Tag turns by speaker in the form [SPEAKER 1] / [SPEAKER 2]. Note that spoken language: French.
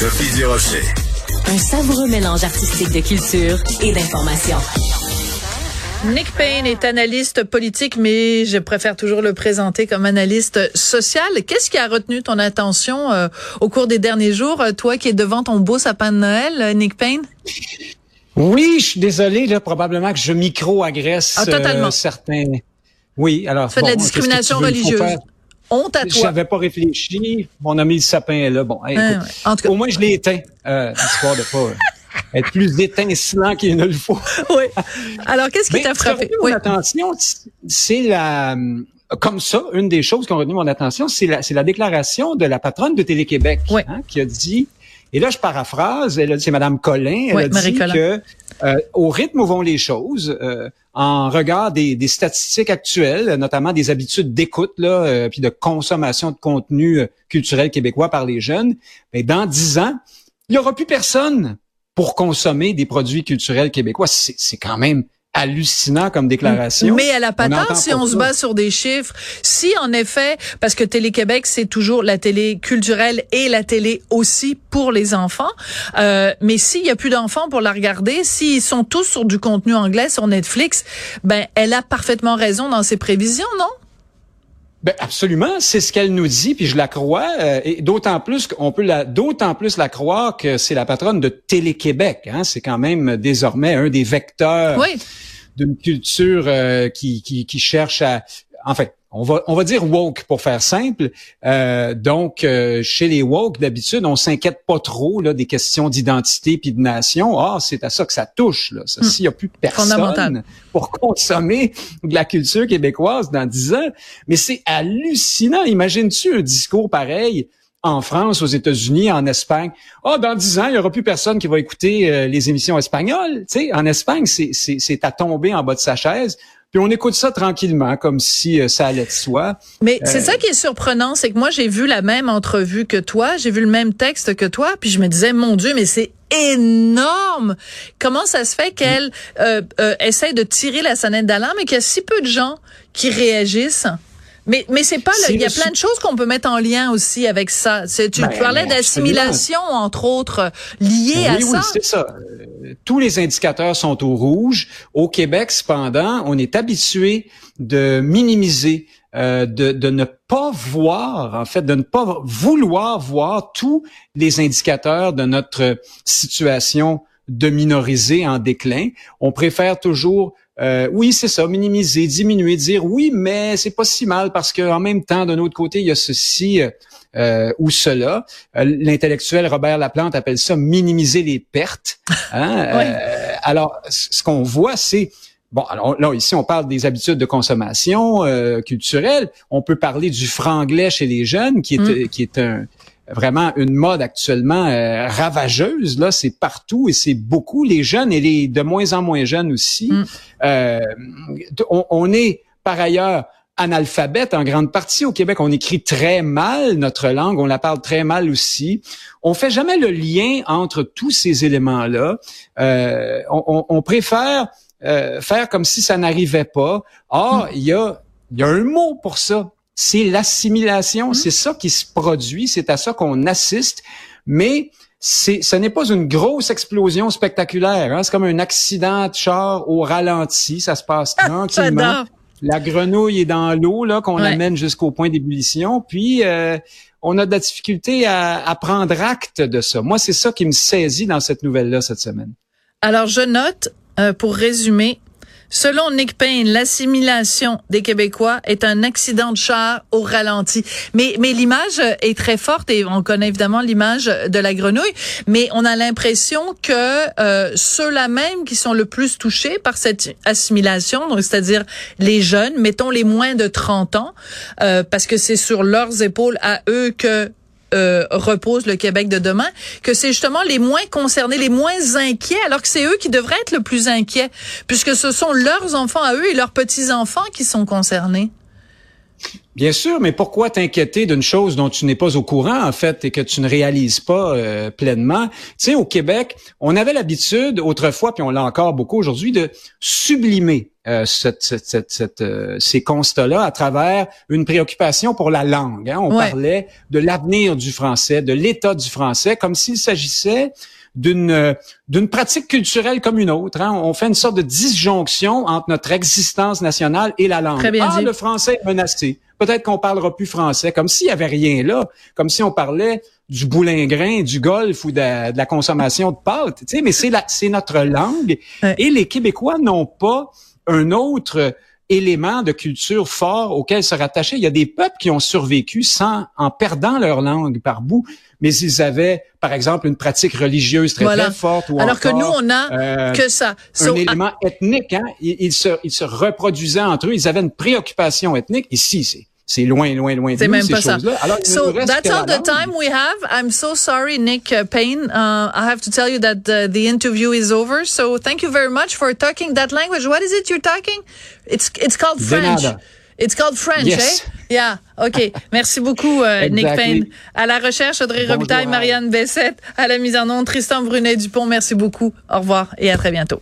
[SPEAKER 1] Sophie Durocher.
[SPEAKER 2] Un savoureux mélange artistique de culture et d'information.
[SPEAKER 3] Nick Payne est analyste politique, mais je préfère toujours le présenter comme analyste social. Qu'est-ce qui a retenu ton attention euh, au cours des derniers jours, euh, toi qui es devant ton beau sapin de Noël, euh, Nick Payne?
[SPEAKER 4] Oui, je suis désolé, là, probablement que je micro-agresse
[SPEAKER 3] ah, totalement.
[SPEAKER 4] certains. Oui, alors.
[SPEAKER 3] Tu fais de la discrimination religieuse. Honte à toi.
[SPEAKER 4] J'avais pas réfléchi. Mon ami le sapin est là. Bon, en tout cas. au moins je l'ai éteint, euh, histoire de pas être plus étincelant qu'il ne le faut.
[SPEAKER 3] oui. Alors, qu'est-ce qui t'a frappé?
[SPEAKER 4] Oui. Mon attention, c'est la comme ça, une des choses qui ont retenu mon attention, c'est la, la déclaration de la patronne de Télé-Québec hein, qui a dit, et là je paraphrase, elle c'est Madame Collin, elle a dit que euh, au rythme où vont les choses, euh, en regard des, des, statistiques actuelles, notamment des habitudes d'écoute là, euh, puis de consommation de contenu culturel québécois par les jeunes, mais ben, dans dix ans, il y aura plus personne pour consommer des produits culturels québécois. C'est quand même hallucinant comme déclaration.
[SPEAKER 3] Mais elle a pas tort si on se base sur des chiffres. Si en effet, parce que Télé-Québec, c'est toujours la télé culturelle et la télé aussi pour les enfants. Euh, mais s'il y a plus d'enfants pour la regarder, s'ils sont tous sur du contenu anglais sur Netflix, ben elle a parfaitement raison dans ses prévisions, non?
[SPEAKER 4] Ben absolument, c'est ce qu'elle nous dit, puis je la crois, euh, et d'autant plus qu'on peut la, d'autant plus la croire que c'est la patronne de Télé-Québec. Hein, c'est quand même désormais un des vecteurs d'une culture euh, qui, qui, qui cherche à, en fait, on va, on va dire woke pour faire simple. Euh, donc, euh, chez les woke, d'habitude, on s'inquiète pas trop là, des questions d'identité puis de nation. Ah, c'est à ça que ça touche. Là. Hmm. S'il y a plus personne pour consommer de la culture québécoise dans dix ans, mais c'est hallucinant. Imagines-tu un discours pareil en France, aux États-Unis, en Espagne? Ah, dans dix ans, il y aura plus personne qui va écouter euh, les émissions espagnoles. Tu sais, en Espagne, c'est à tomber en bas de sa chaise. Puis on écoute ça tranquillement, comme si euh, ça allait de soi.
[SPEAKER 3] Mais c'est euh, ça qui est surprenant, c'est que moi j'ai vu la même entrevue que toi, j'ai vu le même texte que toi, puis je me disais mon Dieu, mais c'est énorme. Comment ça se fait qu'elle euh, euh, essaie de tirer la sonnette d'alarme et qu'il y a si peu de gens qui réagissent? Mais mais c'est pas il y a plein de choses qu'on peut mettre en lien aussi avec ça. Tu, ben, parlais d'assimilation entre autres liées à
[SPEAKER 4] ça. Oui, c'est ça. Tous les indicateurs sont au rouge. Au Québec, cependant, on est habitué de minimiser euh, de, ne pas voir, en fait, de ne pas vouloir voir tous les indicateurs de notre situation de minoriser en déclin. On préfère toujours euh, oui, c'est ça, minimiser, diminuer, dire oui, mais c'est pas si mal parce qu'en même temps, d'un autre côté, il y a ceci euh, ou cela. Euh, l'intellectuel Robert Laplante appelle ça minimiser les pertes. Hein? alors, ce qu'on voit, c'est Bon, alors là, ici, on parle des habitudes de consommation culturelle. On peut parler du franglais chez les jeunes, qui est, mm. qui est un, vraiment une mode actuellement euh, ravageuse. Là, c'est partout et c'est beaucoup. Les jeunes et les de moins en moins jeunes aussi. Mm. Euh, on, est par ailleurs analphabète en grande partie au Québec. On écrit très mal notre langue, on la parle très mal aussi. On fait jamais le lien entre tous ces éléments-là. Euh, on, on, préfère faire comme si ça n'arrivait pas. Or, mm. il y a il y a un mot pour ça c'est l'assimilation, mmh. c'est ça qui se produit, c'est à ça qu'on assiste, mais c'est, ce n'est pas une grosse explosion spectaculaire. Hein? C'est comme un accident de char au ralenti, ça se passe ah, tranquillement. La grenouille est dans l'eau là qu'on amène jusqu'au point d'ébullition, puis euh, on a de la difficulté à, à prendre acte de ça. Moi, c'est ça qui me saisit dans cette nouvelle-là cette semaine.
[SPEAKER 3] Alors, je note, euh, pour résumer, Selon Nick Payne, l'assimilation des Québécois est un accident de char au ralenti. Mais, mais l'image est très forte et on connaît évidemment l'image de la grenouille, mais on a l'impression que euh, ceux-là même qui sont le plus touchés par cette assimilation, c'est-à-dire les jeunes, mettons les moins de 30 ans, euh, parce que c'est sur leurs épaules à eux que euh, repose le Québec de demain, que c'est justement les moins concernés, les moins inquiets, alors que c'est eux qui devraient être le plus inquiets, puisque ce sont leurs enfants à eux et leurs petits-enfants qui sont concernés.
[SPEAKER 4] Bien sûr, mais pourquoi t'inquiéter d'une chose dont tu n'es pas au courant, en fait, et que tu ne réalises pas euh, pleinement? Tu sais, au Québec, on avait l'habitude autrefois, puis on l'a encore beaucoup aujourd'hui, de sublimer euh, cette, cette, euh, ces constats-là à travers une préoccupation pour la langue. Hein. On parlait de l'avenir du français, de l'état du français, comme s'il s'agissait d'une d'une pratique culturelle comme une autre. Hein. On fait une sorte de disjonction entre notre existence nationale et la langue.
[SPEAKER 3] Très bien
[SPEAKER 4] ah, le français est menacé. Peut-être qu'on parlera plus français, comme s'il y avait rien là, comme si on parlait du boulingrin, du golf ou de, la consommation de pâtes. Tu sais, mais c'est la, c'est notre langue. Et les Québécois n'ont pas un autre élément de culture fort auquel se rattacher. Il y a des peuples qui ont survécu sans, en perdant leur langue par bout, mais ils avaient, par exemple, une pratique religieuse très, très forte. Ou
[SPEAKER 3] Alors que nous, on a euh, que ça.
[SPEAKER 4] un élément ethnique. Hein? Ils, se, ils se reproduisaient entre eux. Ils avaient une préoccupation ethnique. Ici, c'est c'est loin, loin, loin de même ces choses-là.
[SPEAKER 3] Alors, so that's all the time we have. I'm so sorry, Nick uh, Payne. Uh, I have to tell you that the, the interview is over. So thank you very much for talking that language. What is it you're talking? It's it's called French. It's called French,
[SPEAKER 4] yes.
[SPEAKER 3] eh? Yeah. OK. Merci beaucoup, uh, Nick Payne. À la recherche, Audrey Robitaille, Marianne Bessette. À la mise en onde, Tristan Brunet-Dupont. Merci beaucoup. Au revoir et à très bientôt.